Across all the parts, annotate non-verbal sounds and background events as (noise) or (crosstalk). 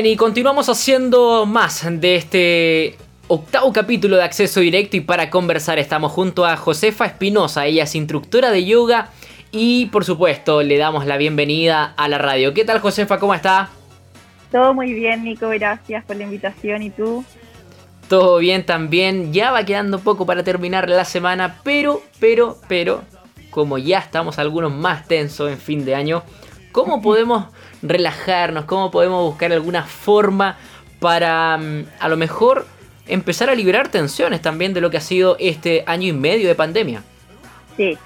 Bien, y continuamos haciendo más de este octavo capítulo de Acceso Directo y para conversar estamos junto a Josefa Espinosa, ella es instructora de yoga y por supuesto le damos la bienvenida a la radio. ¿Qué tal Josefa? ¿Cómo está? Todo muy bien, Nico, gracias por la invitación. ¿Y tú? Todo bien también. Ya va quedando poco para terminar la semana, pero, pero, pero, como ya estamos algunos más tensos en fin de año, ¿cómo (laughs) podemos relajarnos? ¿Cómo podemos buscar alguna forma para mm, a lo mejor empezar a liberar tensiones también de lo que ha sido este año y medio de pandemia? Sí,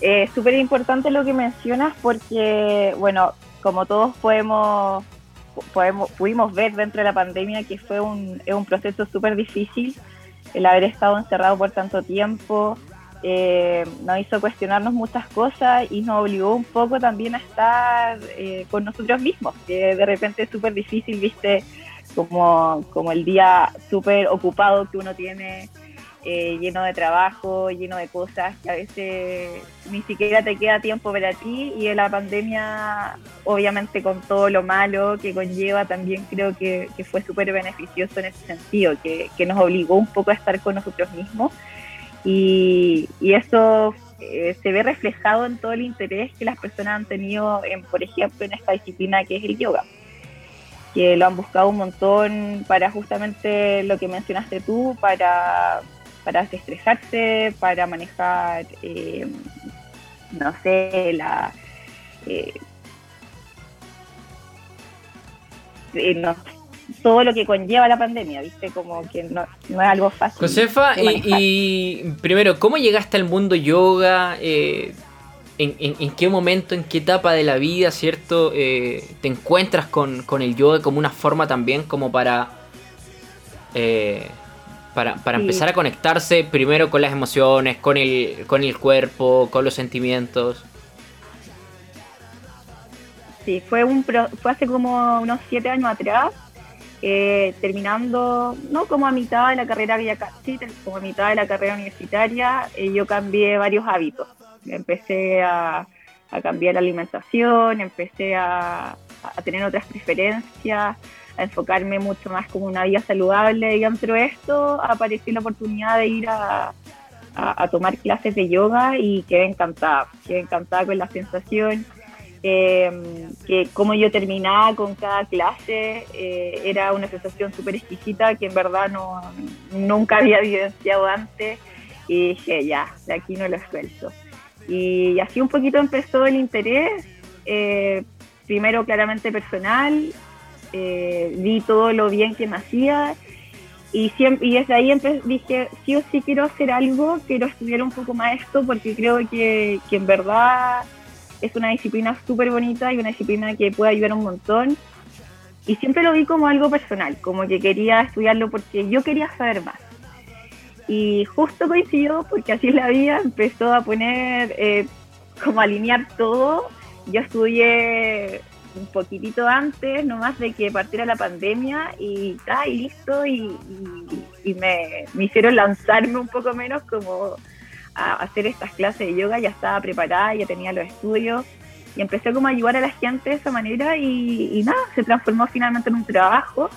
es súper importante lo que mencionas porque, bueno, como todos podemos podemos, pudimos ver dentro de la pandemia que fue un, un proceso súper difícil el haber estado encerrado por tanto tiempo. Eh, nos hizo cuestionarnos muchas cosas y nos obligó un poco también a estar eh, con nosotros mismos, que de repente es súper difícil, viste, como, como el día súper ocupado que uno tiene eh, lleno de trabajo, lleno de cosas que a veces ni siquiera te queda tiempo para ti y en la pandemia, obviamente con todo lo malo que conlleva, también creo que, fue súper beneficioso en ese sentido, que, nos obligó un poco a estar con nosotros mismos y, eso eh, se ve reflejado en todo el interés que las personas han tenido, en, por ejemplo, en esta disciplina que es el yoga que lo han buscado un montón para justamente lo que mencionaste tú, para para desestresarse, para manejar, eh, no sé, la... Eh, eh, todo lo que conlleva la pandemia, ¿viste? Como que no, es algo fácil. Josefa, y, primero, ¿cómo llegaste al mundo yoga? en, qué momento, en qué etapa de la vida, ¿cierto? te encuentras con, con, el yoga como una forma también como para para, para empezar a conectarse primero con las emociones, con el, con el cuerpo, con los sentimientos. Sí, fue, un fue hace como unos siete años atrás, eh, terminando, no como a mitad de la carrera, mitad de la carrera universitaria, eh, yo cambié varios hábitos. Empecé a, cambiar la alimentación, empecé a, tener otras preferencias, a enfocarme mucho más como una vida saludable y dentro de esto apareció la oportunidad de ir a, tomar clases de yoga y quedé encantada, quedé encantada con la sensación, eh, que como yo terminaba con cada clase eh, era una sensación súper exquisita que en verdad no, nunca había evidenciado antes y dije ya, de aquí no lo suelto. Y así un poquito empezó el interés, eh, primero claramente personal eh, vi todo lo bien que me hacía y, siempre, y desde ahí dije, sí o sí quiero hacer algo, quiero estudiar un poco más esto porque creo que, que en verdad es una disciplina súper bonita y una disciplina que puede ayudar un montón. Y siempre lo vi como algo personal, como que quería estudiarlo porque yo quería saber más. Y justo coincidió, porque así la vida, empezó a poner, eh, como alinear todo. Yo estudié un poquitito antes, nomás de que partiera la pandemia y, ah, y listo, y, me, hicieron lanzarme un poco menos como a hacer estas clases de yoga, ya estaba preparada, ya tenía los estudios y empecé como a ayudar a la gente de esa manera y, nada, se transformó finalmente en un trabajo.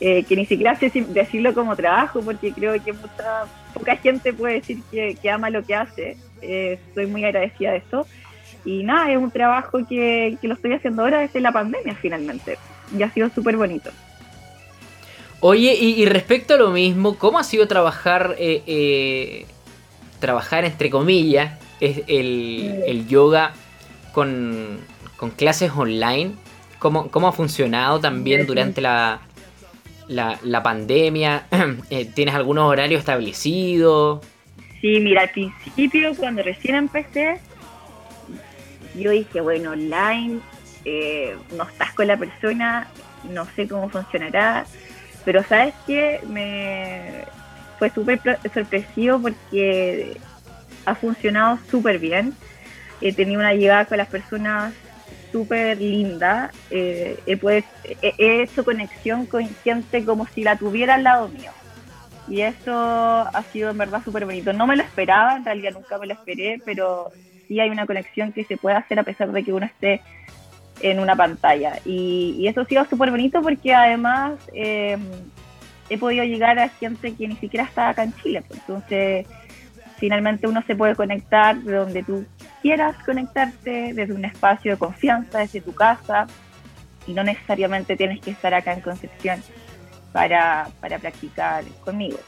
Eh, que ni siquiera sé decirlo como trabajo, porque creo que mucha, poca gente puede decir que, ama lo que hace. Eh, estoy muy agradecida de eso y nada, es un trabajo que, lo estoy haciendo ahora desde la pandemia finalmente. Y ha sido súper bonito. Oye, y, respecto a lo mismo, ¿cómo ha sido trabajar, eh, eh, trabajar entre comillas, el, el yoga con, clases online? ¿Cómo, ¿Cómo, ha funcionado también durante la, la, la pandemia? (clears throat) Eh, ¿Tienes algunos horarios establecidos? Sí, mira, al principio cuando recién empecé, yo dije, bueno, online, eh, no estás con la persona, no sé cómo funcionará, pero sabes que me fue súper sorpresivo porque ha funcionado súper bien. He tenido una llegada con las personas súper linda. Eh, he, he, hecho conexión con gente como si la tuviera al lado mío. Y eso ha sido en verdad súper bonito. No me lo esperaba, en realidad nunca me lo esperé, pero sí hay una conexión que se puede hacer a pesar de que uno esté en una pantalla. Y, eso ha sido súper bonito porque además eh, he podido llegar a gente que ni siquiera está acá en Chile. Pues. Entonces, finalmente uno se puede conectar de donde tú quieras conectarte, desde un espacio de confianza, desde tu casa, y no necesariamente tienes que estar acá en Concepción para, para practicar conmigo.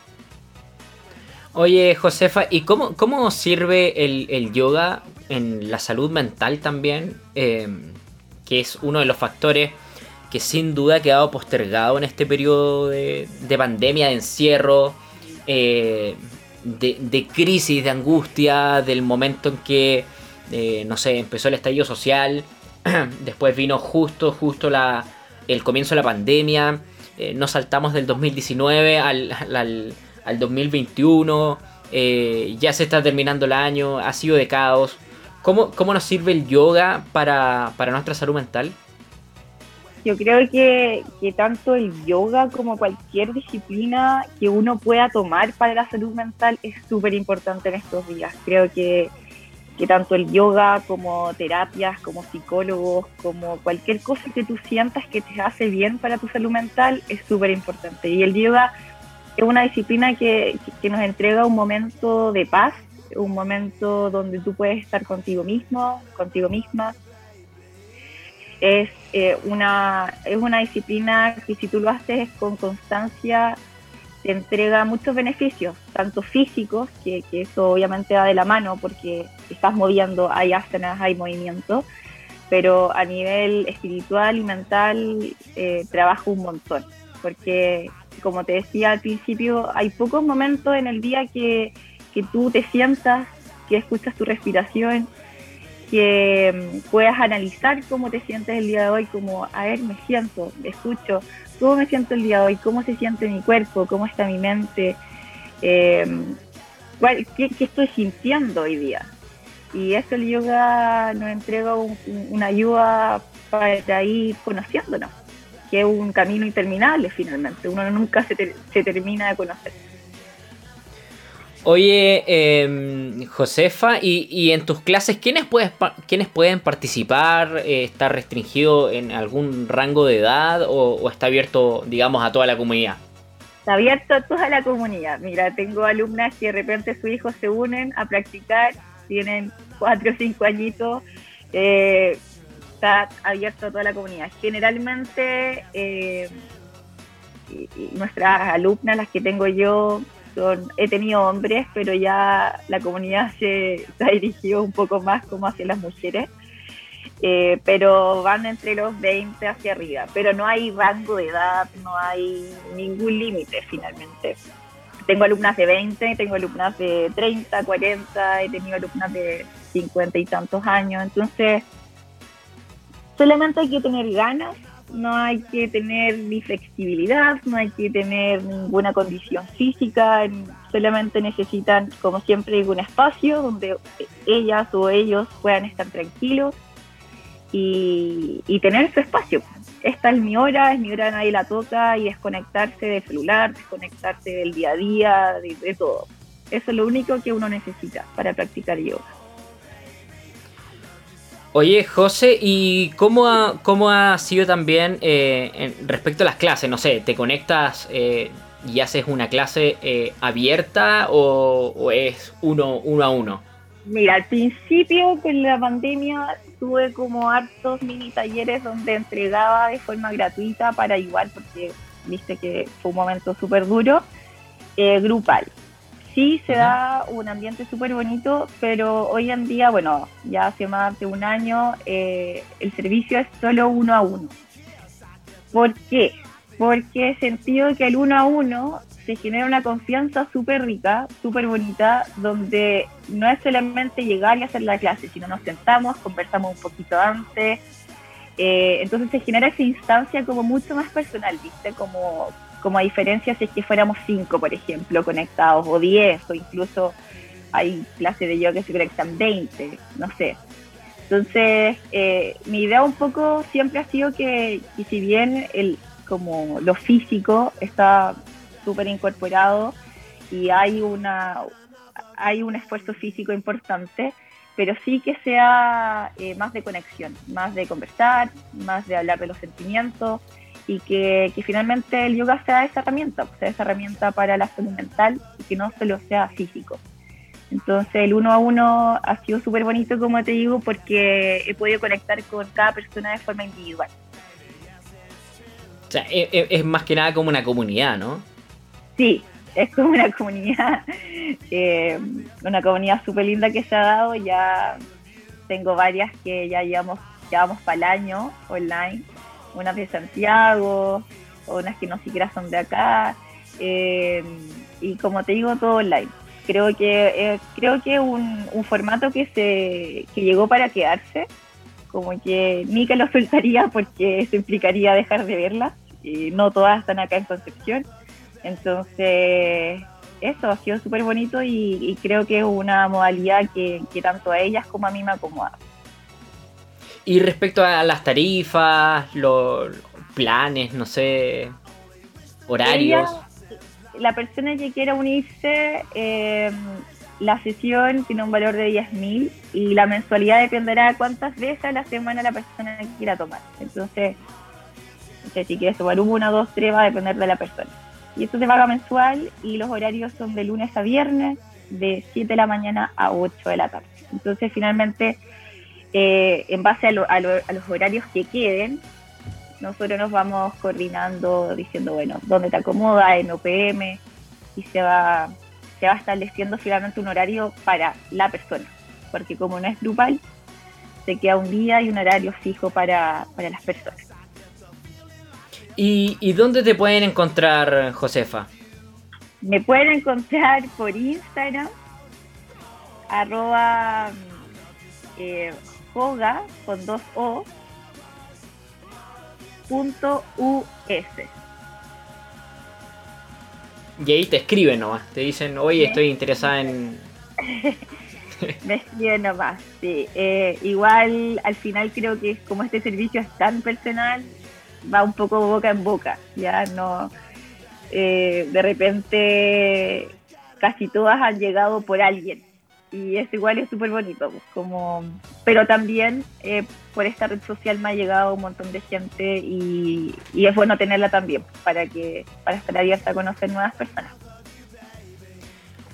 Oye, Josefa, ¿y cómo, cómo sirve el, yoga en la salud mental también? Eh, que es uno de los factores que sin duda ha quedado postergado en este periodo de, pandemia, de encierro, eh, de, crisis, de angustia, del momento en que, eh, no sé, empezó el estallido social, (clears throat) después vino justo, justo la, el comienzo de la pandemia, eh, nos saltamos del 2019 al, al, 2021, ya se está terminando el año, ha sido de caos. ¿Cómo, cómo nos sirve el yoga para, para nuestra salud mental? Yo creo que, tanto el yoga como cualquier disciplina que uno pueda tomar para la salud mental es súper importante en estos días. Creo que, tanto el yoga como terapias, como psicólogos, como cualquier cosa que tú sientas que te hace bien para tu salud mental es súper importante. Y el yoga es una disciplina que, que nos entrega un momento de paz, un momento donde tú puedes estar contigo mismo, contigo misma, es, eh, una, es una disciplina que si tú lo haces con constancia te entrega muchos beneficios, tanto físicos, que, eso obviamente va de la mano porque estás moviendo, hay asanas, hay movimiento, pero a nivel espiritual y mental eh, trabajo un montón, porque como te decía al principio, hay pocos momentos en el día que, que tú te sientas, que escuchas tu respiración, que mm, puedas analizar cómo te sientes el día de hoy, como, a ver, me siento, escucho, cómo me siento el día de hoy, cómo se siente mi cuerpo, cómo está mi mente, em, qué, estoy sintiendo hoy día. Y eso el yoga nos entrega una ayuda para ir conociéndonos, que es un camino interminable finalmente, uno nunca se, se termina de conocer. Oye, em, Josefa, y, en tus clases, ¿quiénes, puedes, ¿quiénes pueden participar? Eh, ¿Está restringido en algún rango de edad o, está abierto, digamos, a toda la comunidad? Está abierto a toda la comunidad. Mira, tengo alumnas que de repente sus hijos se unen a practicar, tienen cuatro o cinco añitos. Eh, está abierto a toda la comunidad. Generalmente, eh, nuestras alumnas, las que tengo yo, he tenido hombres, pero ya la comunidad se, ha dirigido un poco más como hacia las mujeres. Eh, pero van entre los 20 hacia arriba, pero no hay rango de edad, no hay ningún límite finalmente. Tengo alumnas de 20, tengo alumnas de 30, 40, he tenido alumnas de 50 y tantos años, entonces solamente hay que tener ganas no hay que tener ni flexibilidad, no hay que tener ninguna condición física, solamente necesitan, como siempre, un espacio donde ellas o ellos puedan estar tranquilos y, tener su espacio. Esta es mi hora, es mi hora, nadie la toca y desconectarse del celular, desconectarse del día a día, de todo. Eso es lo único que uno necesita para practicar yoga. Oye, José, ¿y cómo ha, cómo ha sido también eh, respecto a las clases? No sé, ¿te conectas eh, y haces una clase eh, abierta o, es uno, uno a uno? Mira, al principio con la pandemia tuve como hartos mini talleres donde entregaba de forma gratuita para igual, porque viste que fue un momento súper duro, grupal sí se da un ambiente súper bonito, pero hoy en día, bueno, ya hace más de un año, eh, el servicio es solo uno a uno. ¿Por qué? Porque he sentido que el uno a uno se genera una confianza súper rica, súper bonita, donde no es solamente llegar y hacer la clase, sino nos sentamos, conversamos un poquito antes. Eh, entonces se genera esa instancia como mucho más personal, ¿viste? Como, como a diferencia si es que fuéramos cinco, por ejemplo, conectados, o diez, o incluso hay clases de yoga que se conectan 20, no sé. Entonces, eh, mi idea un poco siempre ha sido que, y si bien el, como lo físico está súper incorporado y hay una hay un esfuerzo físico importante, pero sí que sea eh, más de conexión, más de conversar, más de hablar de los sentimientos y que, finalmente el yoga sea esa herramienta, sea esa herramienta para la salud mental y que no solo sea físico. Entonces el uno a uno ha sido súper bonito, como te digo, porque he podido conectar con cada persona de forma individual. O sea, e, e, es, más que nada como una comunidad, ¿no? Sí, es como una comunidad, (laughs) eh, una comunidad súper linda que se ha dado. Ya tengo varias que ya llevamos, llevamos para el año online, unas de Santiago, unas que no siquiera son de acá. Eh, y como te digo, todo online creo que eh, creo que un, un formato que se que llegó para quedarse como que ni que lo soltaría (laughs) porque eso implicaría dejar de verla y no todas están acá en Concepción entonces eso ha sido súper bonito y, creo que es una modalidad que, tanto a ellas como a mí me acomoda y respecto a las tarifas los planes no sé horarios la persona que quiera unirse, eh, la sesión tiene un valor de 10.000 y la mensualidad dependerá de cuántas veces a la semana la persona quiera tomar. Entonces, si quieres tomar una, dos, tres, va a depender de la persona. Y esto se paga mensual y los horarios son de lunes a viernes, de 7 de la mañana a 8 de la tarde. Entonces, finalmente, eh, en base a, a los horarios que queden, nosotros nos vamos coordinando diciendo, bueno, dónde te acomoda en OPM y se va, se va estableciendo finalmente un horario para la persona, porque como no es grupal, se queda un día y un horario fijo para, las personas. ¿Y, ¿Y dónde te pueden encontrar, Josefa? Me pueden encontrar por Instagram, arroba eh, joga con dos O, .us. Y ahí te escriben nomás, te dicen, oye, estoy interesada en... (laughs) Me escriben nomás, sí. Eh, igual al final creo que como este servicio es tan personal, va un poco boca en boca, ya no... Eh, de repente casi todas han llegado por alguien y es igual es súper bonito, pues, como, pero también eh, por esta red social me ha llegado un montón de gente y, es bueno tenerla también para que para estar abierta a conocer nuevas personas.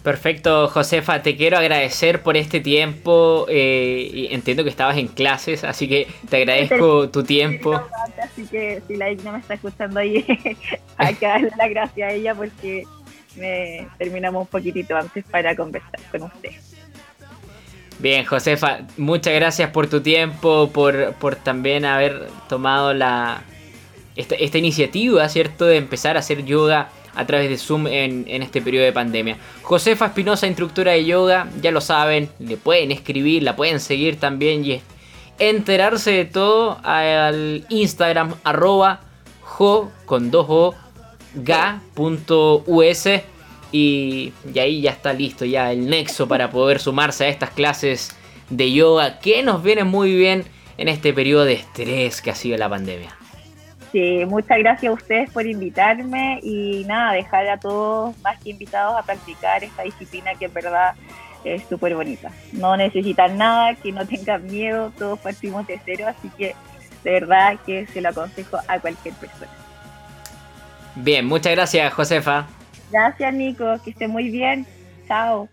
Perfecto, Josefa, te quiero agradecer por este tiempo. Eh, entiendo que estabas en clases, así que te agradezco tu tiempo. Así que si la no me está escuchando ahí, (laughs) hay que darle las gracias a ella porque me terminamos un poquitito antes para conversar con usted. Bien, Josefa, muchas gracias por tu tiempo, por, también haber tomado la esta, iniciativa, ¿cierto?, de empezar a hacer yoga a través de Zoom en, este periodo de pandemia. Josefa Espinosa, instructora de yoga, ya lo saben, le pueden escribir, la pueden seguir también y enterarse de todo al Instagram arroba jo con 2 o ga.us y, ahí ya está listo ya el nexo para poder sumarse a estas clases de yoga que nos vienen muy bien en este periodo de estrés que ha sido la pandemia. Sí, muchas gracias a ustedes por invitarme y nada, dejar a todos más que invitados a practicar esta disciplina que en verdad es súper bonita. No necesitan nada, que no tengan miedo, todos partimos de cero, así que de verdad que se lo aconsejo a cualquier persona. Bien, muchas gracias Josefa. Gracias, Nico. Que esté muy bien. Chao.